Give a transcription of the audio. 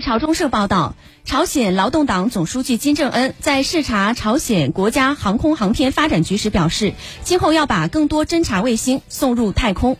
朝中社报道朝鲜劳动党总书记金正恩在视察朝鲜国家航空航天发展局时表示今后要把更多侦察卫星送入太空。